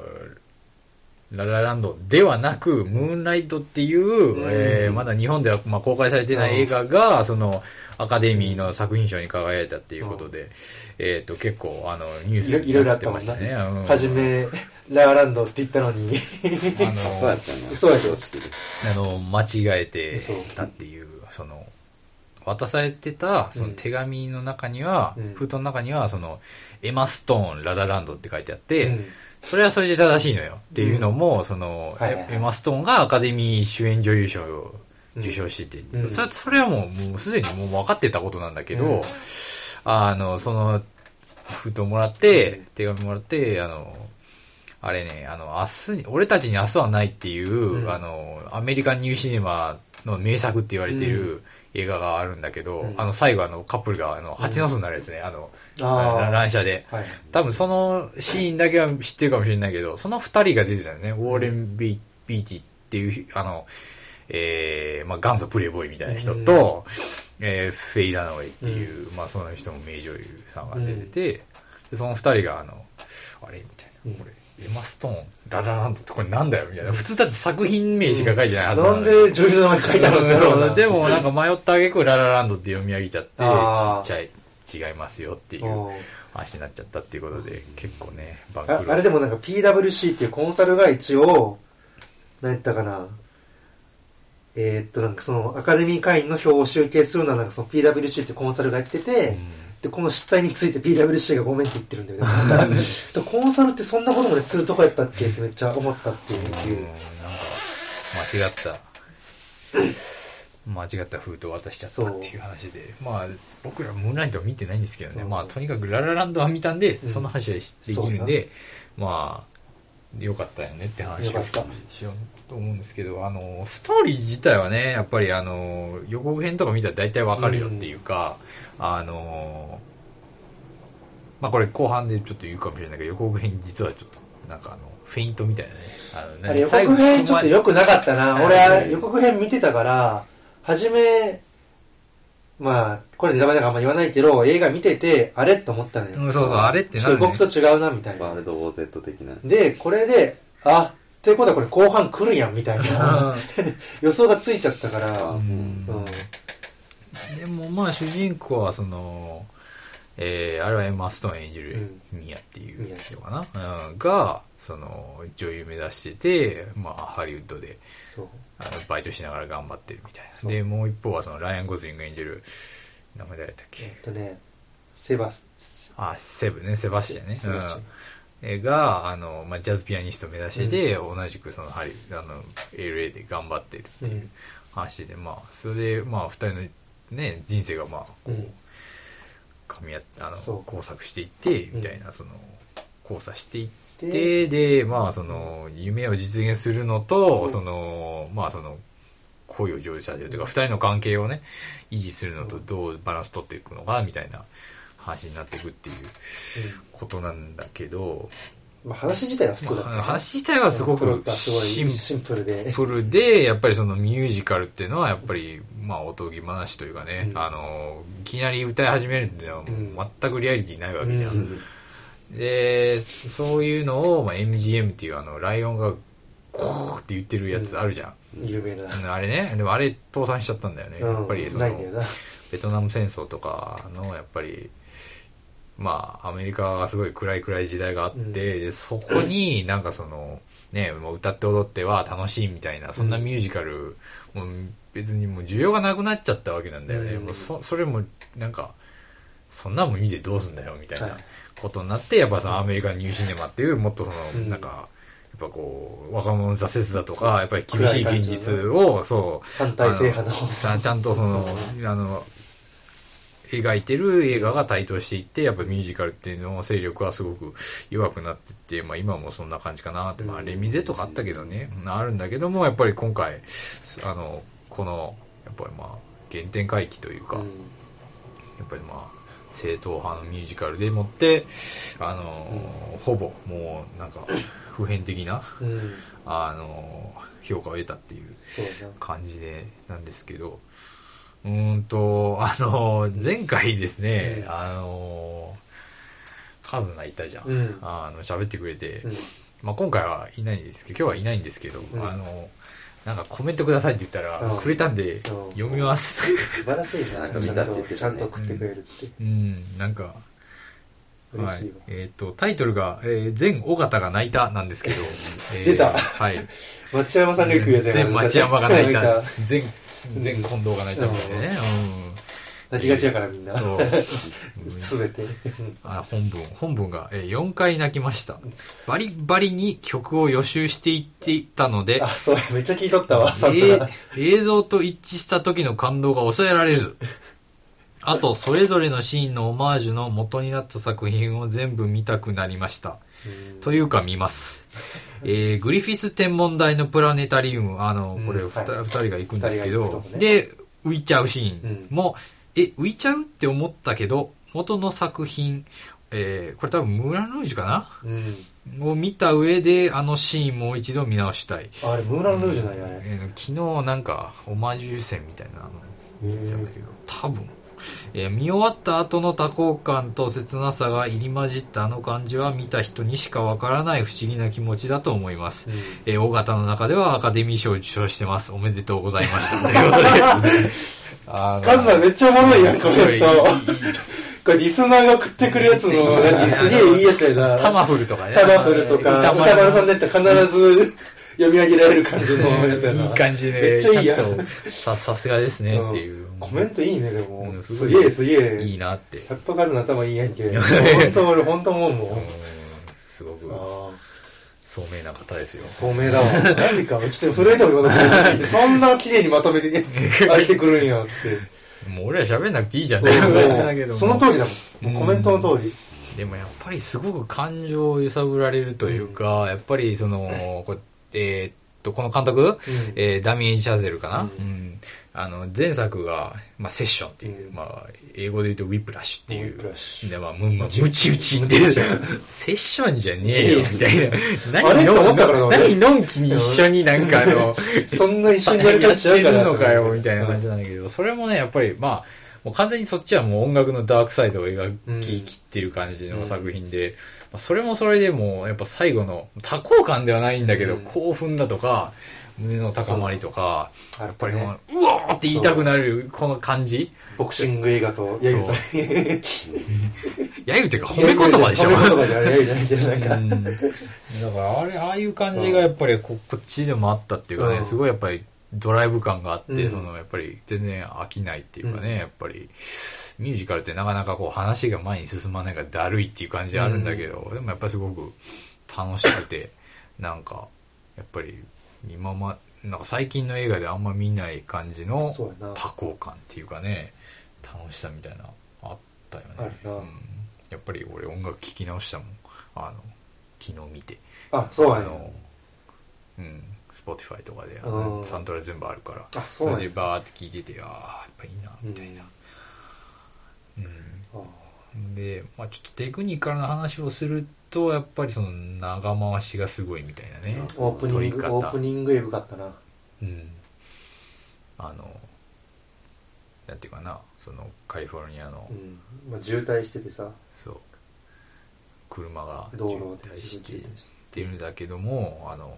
ララランドではなく、ムーンライトっていう、うんえーまだ日本ではまあ公開されてない映画が、その、アカデミーの作品賞に輝いたっていうことで、えーっと、結構、あの、ニュースいろいろいろあになって。ましたね。うんはじめ、ラーランドって言ったのに。あのそうやったんや。そうやった。あの、間違えてそうたっていう、その、渡されてた、その手紙の中には、うん。封筒の中には、その、エマストーン、ララランドって書いてあって、うん。それはそれで正しいのよ。っていうのも、その、はいはいはい。エマストーンがアカデミー主演女優賞を受賞してて、うん。それそれはもう、もうすでにもう分かってたことなんだけど、うん。あの、その、封筒もらって、うん。手紙もらって、あの、あれね、あの、明日に、俺たちに明日はないっていう、うん。あの、アメリカンニューシネマの名作って言われてうる映画があるんだけど、うん。あの、最後あの、カップルが、あの、蜂の巣になるやつね、あの、あー。乱射で。はい。多分そのシーンだけは知ってるかもしれないけど、その二人が出てたよね。ウォーレン・ビビーティっていう、あの、えー、まあ元祖プレイボーイみたいな人と、えーフェイ・ダナウェイっていう、まあその人も名女優さんが出てて、でその二人があの、あれ？みたいな、これ、エマストーン、ララランドってこれなんだよみたいな。普通だって作品名しか書いてないはずなん。で女優の名前書いてあるんだろう。でもなんか迷ったあげくララランドって読み上げちゃって、ちあー。っちゃい、違いますよっていううん話になっちゃったっていうことで、結構ね、バンああれでもなんか PWC っていうコンサルが一応、何やったかな。えーっと、なんかそのアカデミー会員の票を集計するのはなんかその PWC ってコンサルがやってて、で、この失態について PWC がごめんって言ってるんだよね。でコンサルってそんなことまでするとこやったっけ？ってめっちゃ思ったっていう。うん、なんか、間違った、間違った封筒渡しちゃったっていう話で、まあ、僕らムーンライトは見てないんですけどね、まあ、とにかくララランドは見たんで、うん。その話はできるんで、まあ、よかったよねって話をしようと思うんですけど、あの、ストーリー自体はね、やっぱりあの、予告編とか見たら大体わかるよっていうか、あの、まあこれ後半でちょっと言うかもしれないけど、予告編実はちょっと、なんかあの、フェイントみたいなね。あのね予告編ちょっと良くなかったな。はい俺は予告編見てたから、はじめ、まあ、これネタバレだからあんま言わないけど、映画見てて、あれって思ったのよ。うんそうそうあれってなるねちょっと僕と違うな、みたいな。ワールドウォー Z 的な。で、これで、あ、ってことはこれ後半来るやん、みたいな。予想がついちゃったから、あうんうん。でもまあ主人公はその、えー、あれはエマ・ストーン演じるうん。ミアっていう人かな、うん、が、その女優目指してて、まあハリウッドで。あのバイトしながら頑張ってるみたいな。で、もう一方はそのライアン・ゴズリング演じる、名前誰だっけ？えっとね、セバス、あ、セブね、セバスチャンね。うん。えが、あの、まあ、ジャズピアニスト目指してて、同じくそのハリ、あの、LA で頑張ってるっていう話で、まあ、それで、まあ、二人のね、人生がまあ、こう、うん噛み合って、あの、交錯していって、みたいな、その、交差していって、でで、まあ、その、夢を実現するのと、うん。その、まあ、その、恋を成就させるというか、二人の関係をね、維持するのとどうバランス取っていくのか、みたいな話になっていくっていうことなんだけど、まあ話自体は普通だったね、まあ話自体はすごくシンシンプルで。プルで、やっぱりそのミュージカルっていうのは、やっぱり、まあ、おとぎ話というかね、うんあの、いきなり歌い始めるっていうのは、うん全くリアリティないわけじゃん。うんで、そういうのを、まあ、MGM っていうあの、ライオンが、ゴーって言ってるやつあるじゃん。有名な。うんあれね、でもあれ倒産しちゃったんだよね。うんやっぱりその。ベトナム戦争とかの、やっぱり、まあ、アメリカがすごい暗い暗い時代があって、うん。でそこになんかその、ね、もう歌って踊っては楽しいみたいな、そんなミュージカル、もう別にもう需要がなくなっちゃったわけなんだよね。うん。もうそそれも、なんか、そんなもん見てどうすんだよみたいはない。ことになって、やっぱそのアメリカンニューシネマっていう、もっとその、うんなん。か、やっぱこう、若者挫折だとか、やっぱり厳しい現実を、そう、反体制派のちゃんとその、あの、描いてる映画が台頭していって、やっぱミュージカルっていうの勢力はすごく弱くなってって、まあ今もそんな感じかなって、まあうんレミゼとかあったけどね、あるんだけども、やっぱり今回、あの、この、やっぱりまあ、原点回帰というか、うんやっぱりまあ、正統派のミュージカルでもって、あの、ほぼもうなんか、普遍的な、うん。あの、評価を得たっていう。感じで、なんですけど、うーんと、あの、前回ですね、うんあの、カズナいたじゃん。うんあの、喋ってくれて、うん。まあ今回はいないんですけど、今日はいないんですけど、うんあの、なんかコメントくださいって言ったら、うんくれたんで、うん読みます。素晴らしいな。なんかちゃんと見たって言ってちゃんと食ってくれるって。うん、なんか、はい。えっ、と、タイトルが、えー、全尾形が泣いたなんですけど、えー出たはい。町山さんが行くやつや全町山が泣いたなんか。全、全近藤が泣いたみたいなね。泣きがちやからみんな。そう すべて。うん。あ、本文。本文が、えー4回泣きました。バリバリに曲を予習していっていたので、あ、そうや、めっちゃ聞いとったわ、映像と一致した時の感動が抑えられず。あと、それぞれのシーンのオマージュの元になった作品を全部見たくなりました。というか見ます。えー、グリフィス天文台のプラネタリウム、あの、これ二、うんはい二人が行くんですけどねで、浮いちゃうシーンも、え、浮いちゃうって思ったけど、元の作品、えー、これ多分ムーラン・ルージュかな？うん。を見た上で、あのシーンもう一度見直したい。あれ、ムーラン・ルージュなんや、あれ。えー昨日なんか、オマージュ戦みたいなの見たんだけど、多分、えー見終わった後の多幸感と切なさが入り混じったあの感じは見た人にしかわからない不思議な気持ちだと思います。うんえー、大型の中ではアカデミー賞を受賞してます。おめでとうございました。ということで。カズさんめっちゃおもろいやん、コメント。これリスナーが食ってくるやつのやつ、すげえいいやつやな。タマフルとかね。タマフルとか、歌歌丸さんだったら必ず読み上げられる感じのやつやな。いい感じで、めっちゃいいやん。さ、さすがですねっていう。コメントいいね、でも。うんすげえ、すげえ。いいなって。やっぱカズの頭いいやんけ。本当俺、本当思うもん。うんすごくあ聡明な方ですよあ、。聡明だわ。マジか。ちょっと震えてもよかった。そんな綺麗にまとめて 開いてくるんやって。もう俺ら喋んなくていいじゃん。そ の通りだもん。もうコメントの通り。でもやっぱりすごく感情を揺さぶられるというか、やっぱりその、こえーっと、この監督、えーダミエン・シャゼルかな、うん。うん。あの、前作が、まあ、セッションっていう、うん。まあ、英語で言うとウィップラッシュっていう。ウィップラッシュで、まあ、む、まあ、ムチムチって。セッションじゃねえよ、みたいな。あれ？と思った何、のんきに一緒になんかあの、そんな一緒にやるか なやってるのかよ、みたいな感じなんだけど、それもね、やっぱり、まあ、もう完全にそっちはもう音楽のダークサイドを描ききってる感じの作品で、まあそれもそれでもう、やっぱ最後の、多幸感ではないんだけど、うん興奮だとか、胸の高まりとか、やっぱりもう、あうわーって言いたくなる、この感じ？ボクシング映画と、ヤギさん。やゆっていうか褒め言葉でしょ。褒め言葉じゃない、ヤギじゃないじゃないか。うんだから、あれ、ああいう感じがやっぱりここっちでもあったっていうかね、うんすごいやっぱりドライブ感があって、うんそのやっぱり全然飽きないっていうかね、うんやっぱりミュージカルってなかなかこう話が前に進まないからだるいっていう感じあるんだけど、でもやっぱりすごく楽しくて、なんか、やっぱり今ま、なんか最近の映画であんま見ない感じの多幸感っていうかね、楽しさみたいな、あったよね。うんやっぱり俺音楽聴き直したもん。あの、昨日見て。あ、そうや。あの、うん、スポティファイとかで、サントラ全部あるから、あそれでバーって聴いてて、ああ、やっぱいいな、みたいな。うん。あで、まあちょっとテクニカルな話をすると、やっぱりその長回しがすごいみたいなね。オープニング、オープニングエグかったな。うん。あの、なんていうかな、そのカリフォルニアの、うん。まあ、渋滞しててさ、そう、車が渋滞してってるんだけども、あの、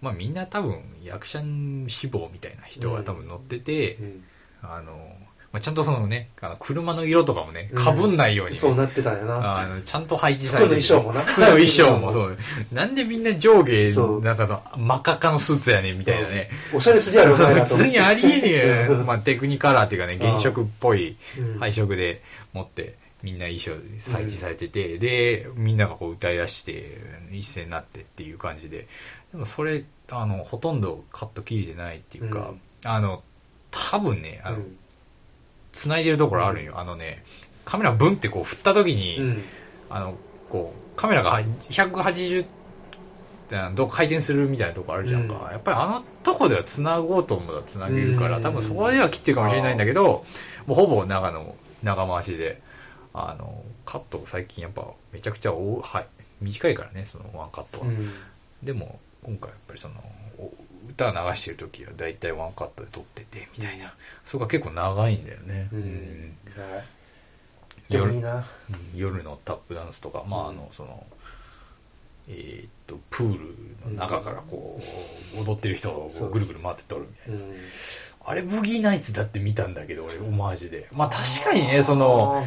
まあみんな多分役者志望みたいな人が多分乗ってて、うん。あの、まあ、ちゃんとそのね、あの車の色とかもね、被んないようにね、そうなってたよな。あの、ちゃんと配置されてる。服の衣装もな。服の衣装もそう。なんでみんな上下なんかの真っ赤っかのスーツやねんみたいなね。おしゃれすぎやろ、普通にありえねえ まあ、テクニカラーっていうかね、原色っぽいうん。配色で持って、みんな衣装配置されてて、で、みんながこう歌い出して、一斉になってっていう感じで。でもそれ、あの、ほとんどカット切れてないっていうか、うんあの、多分ね、あの、うん繋いでるところあるんよ。あのね、カメラブンってこう振った時に、うん。あの、こう、カメラが180、あのどう回転するみたいなとこあるじゃんか。うんやっぱりあのとこでは繋ごうと思ったら繋げるから、うん多分そこでは切ってるかもしれないんだけど、もうほぼ長の、長回しで、あの、カット最近やっぱめちゃくちゃ多い、はい、短いからね、そのワンカットは。うんでも、今回やっぱりその、お歌流してる時は大体ワンカットで撮ってて、みたいな。それが結構長いんだよね。うん夜のタップダンスとか、まああの、その、えーっと、プールの中からこう、踊ってる人をぐるぐる回って撮るみたいな。うんあれ、ブギーナイツだって見たんだけど、俺、オマージュで。まあ確かにね、その、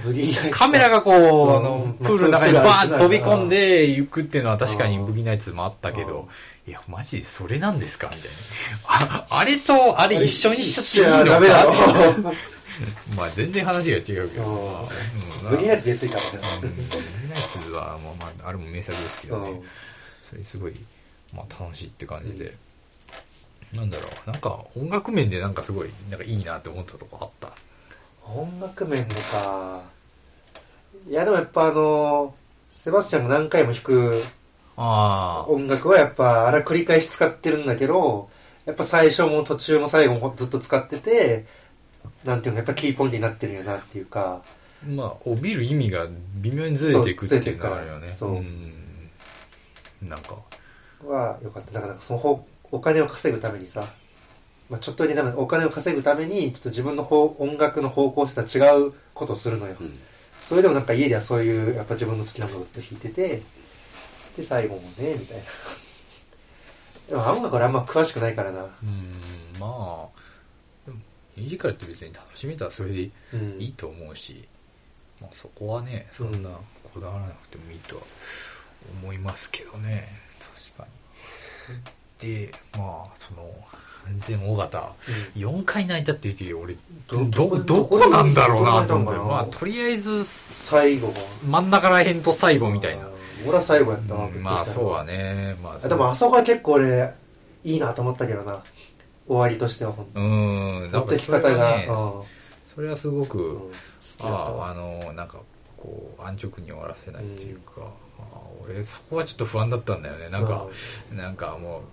カメラがこう、あうんの、まあプールの中にバーンと飛び込んで行くっていうのは確かにうんブギーナイツもあったけど、いや、マジでそれなんですか？みたいな。ああれと、あれ一緒にしちゃっていいの。か？まあ全然話が違うけど。うんうんブギーナイツ出過ぎたうんもんね。ブギーナイツは、まあまあ、あれも名作ですけどねうん。それすごい、まあ楽しいって感じで。なんだろう、なんか音楽面でなんかすごい、なんかいいなって思ったとこあった？音楽面でか。いや、でもやっぱあの、セバスチャンが何回も弾くあ音楽はやっぱ、あれは繰り返し使ってるんだけど、やっぱ最初も途中も最後もずっと使ってて、なんていうの、やっぱキーポイントになってるんやなっていうか、あ。まあ、帯びる意味が微妙にずれていくっていうのがあるよね。そううん。なんか、は良かった。だからなんかその方お金を稼ぐためにさ、まあ、ちょっとで多分お金を稼ぐために、ちょっと自分の方音楽の方向性とは違うことをするのよ。うんそれでもなんか家ではそういう、やっぱ自分の好きなものをずっと弾いてて、で、最後もね、みたいな。でも音楽俺あんま詳しくないからな。うん、まあ、ミュージカルって別に楽しめたらそれでいうん。いと思うし、まあそこはね、そんなこだわらなくてもいいとは思いますけどね、確かに。で、まあ、その、安全大型、4回泣いたって言って俺、ど、ど、どこなんだろうなと思って、まあ、とりあえず、最後が。真ん中ら辺と最後みたいな。俺は最後やったな、うんまあ、そうはね、まあ、あでもあそこは結構俺、いいなと思ったけどな。終わりとしては本当。うに。ん、なんかそれね、うん。それはすごく、うん。ああ、の、なんか、こう、安直に終わらせないっていうか、ああ俺、そこはちょっと不安だったんだよね。なんか、なんかもう、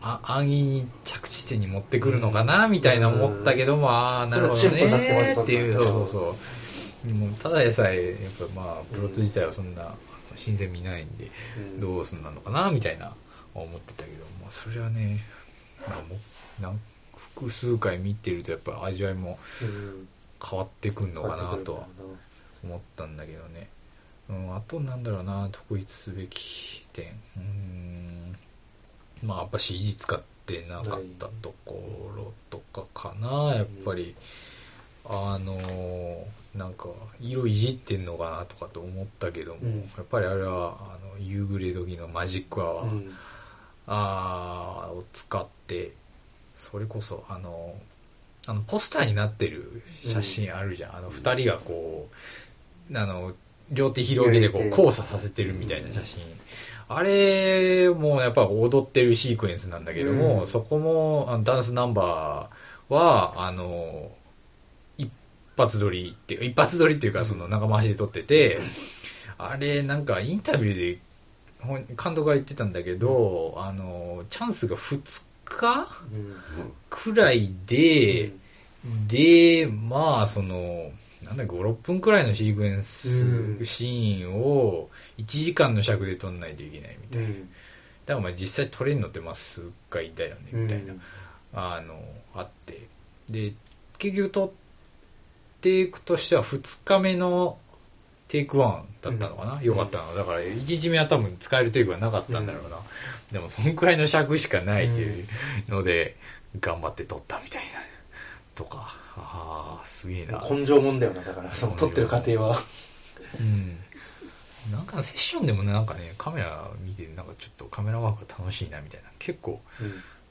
あ安易に着地点に持ってくるのかな、みたいな思ったけども、ああ、なるほどねっていう、そうんそうそう。もうただでさえ、やっぱまあ、プロット自体はそんな新鮮味ないんで、うん。どうすんなのかな、みたいな思ってたけど、まあ、それはね、まあもうなん複数回見てるとやっぱ味わいもうん変わってくんのかなとはな思ったんだけどね。うん、あとなんだろうな、特筆すべき点。うーん、まあやっぱ CG 使ってなかったところとかかな、やっぱり。あのーなんか、色いじってんのかなとかと思ったけども、うんやっぱりあれは、あの、夕暮れ時のマジックアワー、うんあーを使って、それこそ、あの、あの、ポスターになってる写真あるじゃん。あの、二人がこう、あの、両手広げてこう、交差させてるみたいな写真。あれもやっぱ踊ってるシークエンスなんだけども、うんそこもあのダンスナンバーは、あの、一発撮りって一発撮りっていうか、その長回しで撮ってて、あれなんかインタビューで監督が言ってたんだけど、あの、チャンスが2日うん。くらいで、で、まあ、その、なんだ5、6分くらいのシークエンス、うんシーンを1時間の尺で撮んないといけないみたいな。うん。だからまあ実際撮れるのってまあ数回だよね、みたいな、うん。あの、あって。で、結局撮っていくとしては2日目のテイクワンだったのかな、うんよかったの。だから1日目は多分使えるテイクはなかったんだろうな。でもそのくらいの尺しかないっていうので、頑張って撮ったみたいな。とか、ああ、すげえな。根性もんだよな、だから、その撮ってる過程は。うん。なんかセッションでもね、なんかね、カメラ見て、なんかちょっとカメラワークが楽しいなみたいな、結構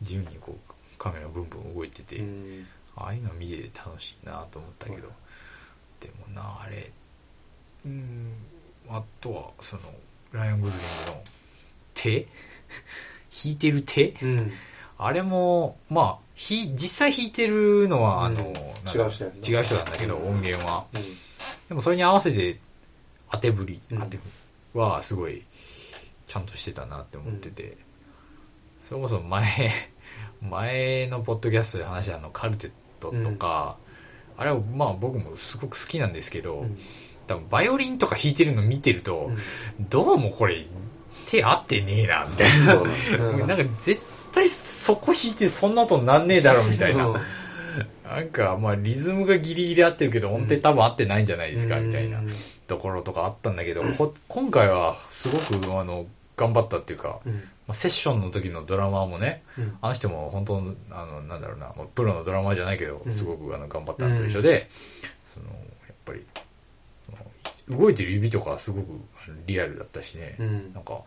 自由にこうカメラブンブン動いてて、うん。ああいうの見てて楽しいなと思ったけど、うんでもな、あれ、うん、あとは、その、ライアン・ゴズリングの手？弾いてる手？うん。あれも、まあ、ひ実際弾いてるのは、あの、うん違う人やんな違う人なんだけど、うん。音源は。うん。でもそれに合わせて当て振り、うん。当て振りはすごいちゃんとしてたなって思ってて、それこそ前、前のポッドキャストで話したあのカルテットとか、あれはまあ僕もすごく好きなんですけど、うん多分バイオリンとか弾いてるの見てると、どうもこれ手合ってねえな、みたいな。そうな ん。なんか絶対そこ弾いてそんな音なんねえだろ、みたいな。うん。なんか、まあ、リズムがギリギリ合ってるけど、音程多分合ってないんじゃないですか、みたいなうんところとかあったんだけど、こ今回はすごく、あの、頑張ったっていうか、うん。まあセッションの時のドラマーもね、うん。あの人も本当、あの、なんだろうな、まあプロのドラマーじゃないけどうん、すごくあの頑張ったのと一緒で、その、やっぱり、動いてる指とかはすごくリアルだったしね、うん。なんか、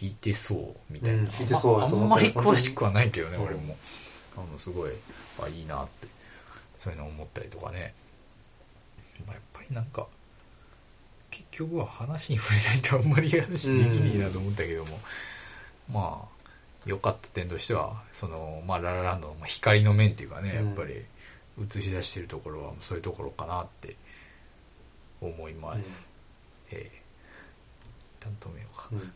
弾いてそう、みたいな。うん弾いてそうあんまり詳しくはないけどね、うん。俺も。あの、すごい、あ、いいなって、そういうの思ったりとかね。まあ、やっぱりなんか、結局は話に触れないとあんまり話できねえなと思ったけども、まあ、良かった点としては、その、まあ、ララランドのまあ光の面っていうかね、やっぱり映し出してるところはそういうところかなって思います。うんええ担当名か。うん